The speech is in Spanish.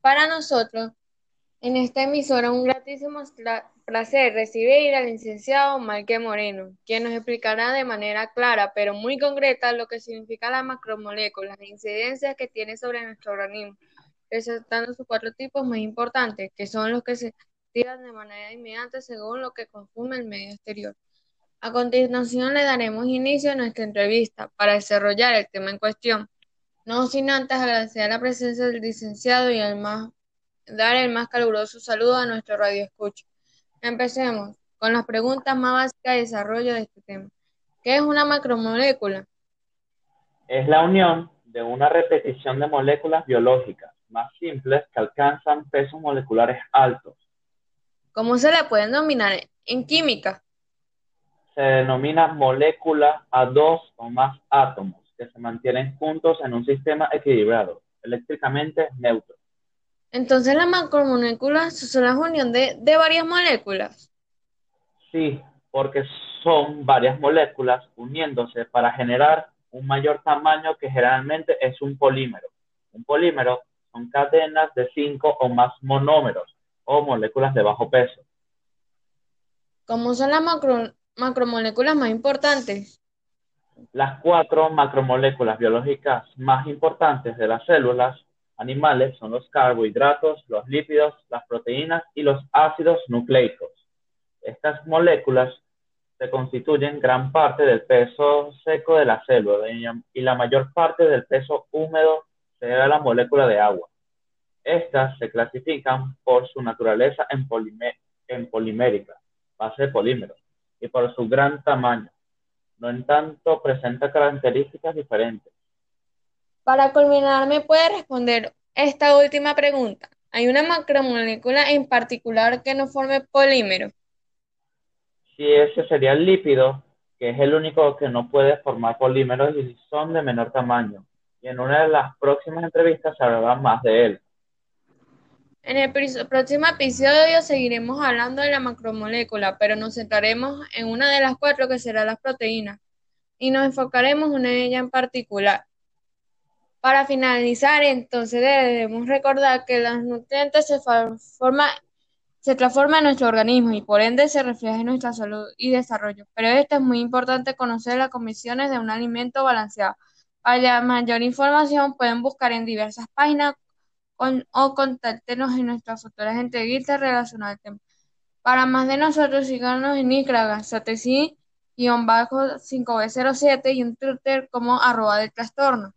Para nosotros, en esta emisora, un gratísimo placer recibir al licenciado Marque Moreno, quien nos explicará de manera clara, pero muy concreta, lo que significa la macromolécula, las incidencias que tiene sobre nuestro organismo, resaltando sus cuatro tipos más importantes, que son los que se activan de manera inmediata según lo que consume el medio exterior. A continuación le daremos inicio a nuestra entrevista para desarrollar el tema en cuestión. No sin antes agradecer la presencia del licenciado y además dar el más caluroso saludo a nuestro radio escucha. Empecemos con las preguntas más básicas de desarrollo de este tema. ¿Qué es una macromolécula? Es la unión de una repetición de moléculas biológicas más simples que alcanzan pesos moleculares altos. ¿Cómo se le pueden denominar en química? se denomina molécula a dos o más átomos que se mantienen juntos en un sistema equilibrado, eléctricamente neutro. Entonces las macromoléculas son la unión de, de varias moléculas. Sí, porque son varias moléculas uniéndose para generar un mayor tamaño que generalmente es un polímero. Un polímero son cadenas de cinco o más monómeros o moléculas de bajo peso. ¿Cómo son las macro macromoléculas más importantes? Las cuatro macromoléculas biológicas más importantes de las células animales son los carbohidratos, los lípidos, las proteínas y los ácidos nucleicos. Estas moléculas se constituyen gran parte del peso seco de la célula y la mayor parte del peso húmedo se debe a la molécula de agua. Estas se clasifican por su naturaleza en, polimérica, base de polímeros, y por su gran tamaño. No en tanto presenta características diferentes. Para culminar, ¿me puede responder esta última pregunta? ¿Hay una macromolécula en particular que no forme polímero? Sí, ese sería el lípido, que es el único que no puede formar polímeros y son de menor tamaño. Y en una de las próximas entrevistas se hablará más de él. En el próximo episodio seguiremos hablando de la macromolécula, pero nos centraremos en una de las cuatro que será las proteínas y nos enfocaremos en ellas en particular. Para finalizar, entonces debemos recordar que los nutrientes se, se transforman en nuestro organismo y por ende se refleja en nuestra salud y desarrollo. Pero esto es muy importante conocer las comisiones de un alimento balanceado. Para mayor información pueden buscar en diversas páginas o contáctenos en nuestras futuras entrevistas relacionadas al tema. Para más de nosotros, síganos en Instagram, satesi-5b07 y en Twitter como arroba del trastorno.